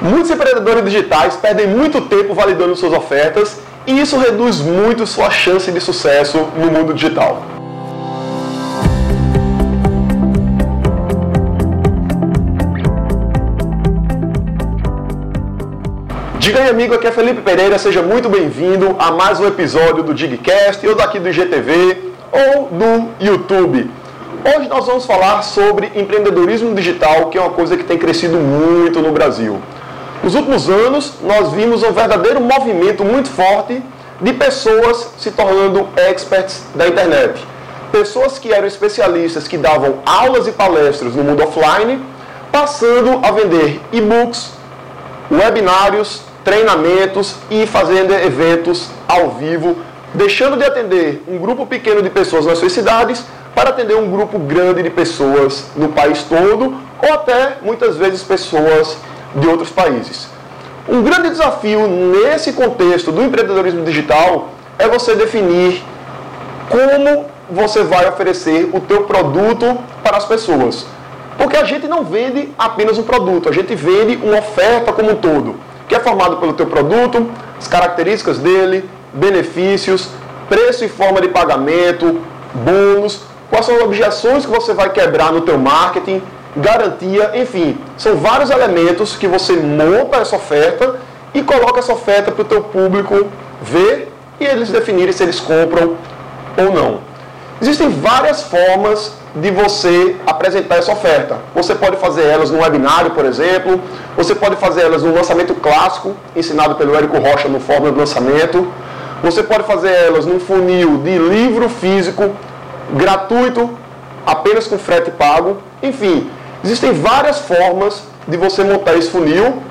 Muitos empreendedores digitais perdem muito tempo validando suas ofertas e isso reduz muito sua chance de sucesso no mundo digital. Diga aí, amigo, aqui é Felipe Pereira, seja muito bem-vindo a mais um episódio do Digcast, ou daqui do IGTV, ou do YouTube. Hoje nós vamos falar sobre empreendedorismo digital, que é uma coisa que tem crescido muito no Brasil. Nos últimos anos, nós vimos um verdadeiro movimento muito forte de pessoas se tornando experts da internet. Pessoas que eram especialistas, que davam aulas e palestras no mundo offline, passando a vender e-books, webinários, treinamentos e fazendo eventos ao vivo, deixando de atender um grupo pequeno de pessoas nas suas cidades para atender um grupo grande de pessoas no país todo ou até muitas vezes pessoas de outros países. Um grande desafio nesse contexto do empreendedorismo digital é você definir como você vai oferecer o teu produto para as pessoas. Porque a gente não vende apenas um produto, a gente vende uma oferta como um todo que é formado pelo teu produto, as características dele, benefícios, preço e forma de pagamento, bônus, quais são as objeções que você vai quebrar no teu marketing, garantia, enfim, são vários elementos que você monta essa oferta e coloca essa oferta para o teu público ver e eles definirem se eles compram ou não. Existem várias formas de você apresentar essa oferta. Você pode fazer elas no webinário, por exemplo, você pode fazer elas no lançamento clássico, ensinado pelo Érico Rocha no Fórmula de Lançamento. Você pode fazer elas num funil de livro físico, gratuito, apenas com frete pago. Enfim, existem várias formas de você montar esse funil.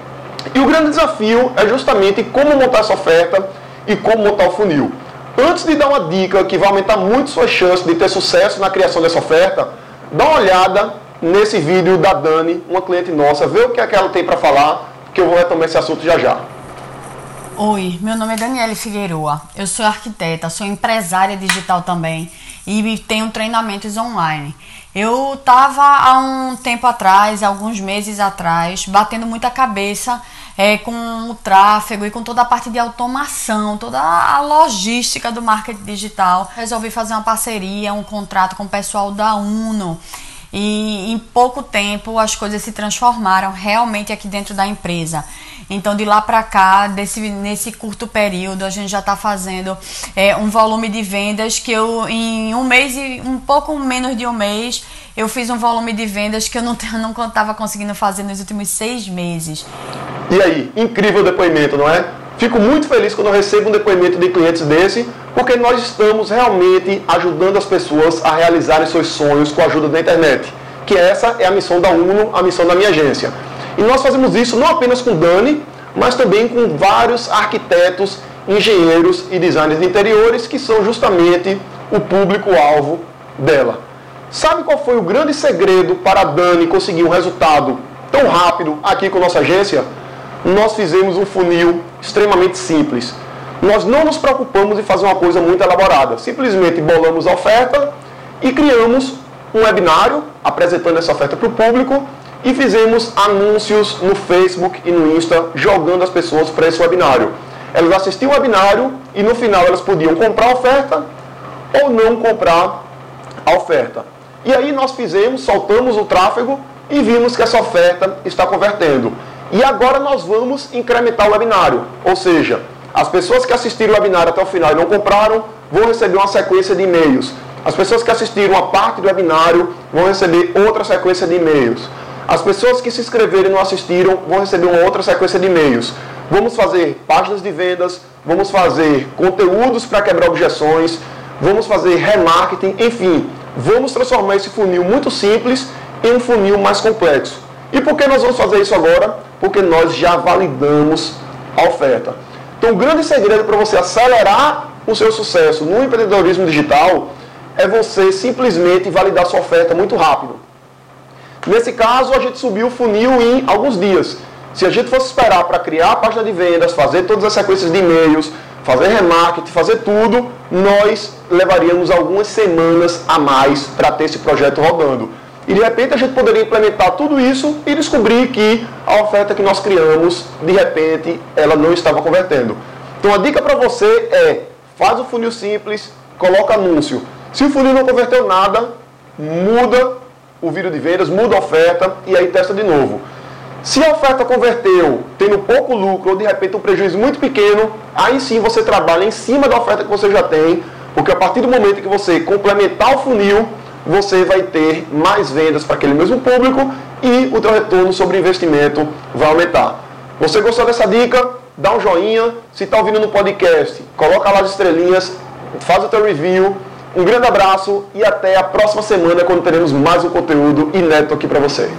E o grande desafio é justamente como montar essa oferta e como montar o funil. Antes de dar uma dica que vai aumentar muito suas chances de ter sucesso na criação dessa oferta, dá uma olhada nesse vídeo da Dani, uma cliente nossa, vê o que, é que ela tem para falar, que eu vou retomar esse assunto já já. Oi, meu nome é Daniele Figueroa, eu sou arquiteta, sou empresária digital também e tenho treinamentos online. Eu estava há um tempo atrás, alguns meses atrás, batendo muita cabeça é, com o tráfego e com toda a parte de automação, toda a logística do marketing digital. Resolvi fazer uma parceria, um contrato com o pessoal da Uno. E em pouco tempo as coisas se transformaram realmente aqui dentro da empresa. Então, de lá para cá, desse, nesse curto período, a gente já está fazendo é, um volume de vendas que eu, em um mês e um pouco menos de um mês, eu fiz um volume de vendas que eu não estava conseguindo fazer nos últimos seis meses. E aí, incrível depoimento, não é? Fico muito feliz quando recebo um depoimento de clientes desse, porque nós estamos realmente ajudando as pessoas a realizarem seus sonhos com a ajuda da internet. Que essa é a missão da UNO, a missão da minha agência. E nós fazemos isso não apenas com Dani, mas também com vários arquitetos, engenheiros e designers de interiores que são justamente o público-alvo dela. Sabe qual foi o grande segredo para a Dani conseguir um resultado tão rápido aqui com nossa agência? Nós fizemos um funil extremamente simples. Nós não nos preocupamos em fazer uma coisa muito elaborada. Simplesmente bolamos a oferta e criamos um webinário apresentando essa oferta para o público e fizemos anúncios no Facebook e no Insta jogando as pessoas para esse webinário. Elas assistiam o webinário e no final elas podiam comprar a oferta ou não comprar a oferta. E aí nós fizemos, soltamos o tráfego e vimos que essa oferta está convertendo. E agora nós vamos incrementar o webinário, ou seja, as pessoas que assistiram o webinário até o final e não compraram vão receber uma sequência de e-mails. As pessoas que assistiram a parte do webinário vão receber outra sequência de e-mails. As pessoas que se inscreveram e não assistiram vão receber uma outra sequência de e-mails. Vamos fazer páginas de vendas, vamos fazer conteúdos para quebrar objeções, vamos fazer remarketing, enfim, vamos transformar esse funil muito simples em um funil mais complexo. E por que nós vamos fazer isso agora? Porque nós já validamos a oferta. Então, o grande segredo para você acelerar o seu sucesso no empreendedorismo digital é você simplesmente validar sua oferta muito rápido. Nesse caso, a gente subiu o funil em alguns dias. Se a gente fosse esperar para criar a página de vendas, fazer todas as sequências de e-mails, fazer remarketing, fazer tudo, nós levaríamos algumas semanas a mais para ter esse projeto rodando. E de repente a gente poderia implementar tudo isso e descobrir que a oferta que nós criamos, de repente, ela não estava convertendo. Então a dica para você é, faz o funil simples, coloca anúncio. Se o funil não converteu nada, muda o vídeo de vendas, muda a oferta e aí testa de novo. Se a oferta converteu tendo pouco lucro ou de repente um prejuízo muito pequeno, aí sim você trabalha em cima da oferta que você já tem, porque a partir do momento que você complementar o funil, você vai ter mais vendas para aquele mesmo público e o teu retorno sobre investimento vai aumentar. Você gostou dessa dica? Dá um joinha. Se está ouvindo no podcast, coloca lá as estrelinhas, faz o teu review. Um grande abraço e até a próxima semana quando teremos mais um conteúdo inédito aqui para você.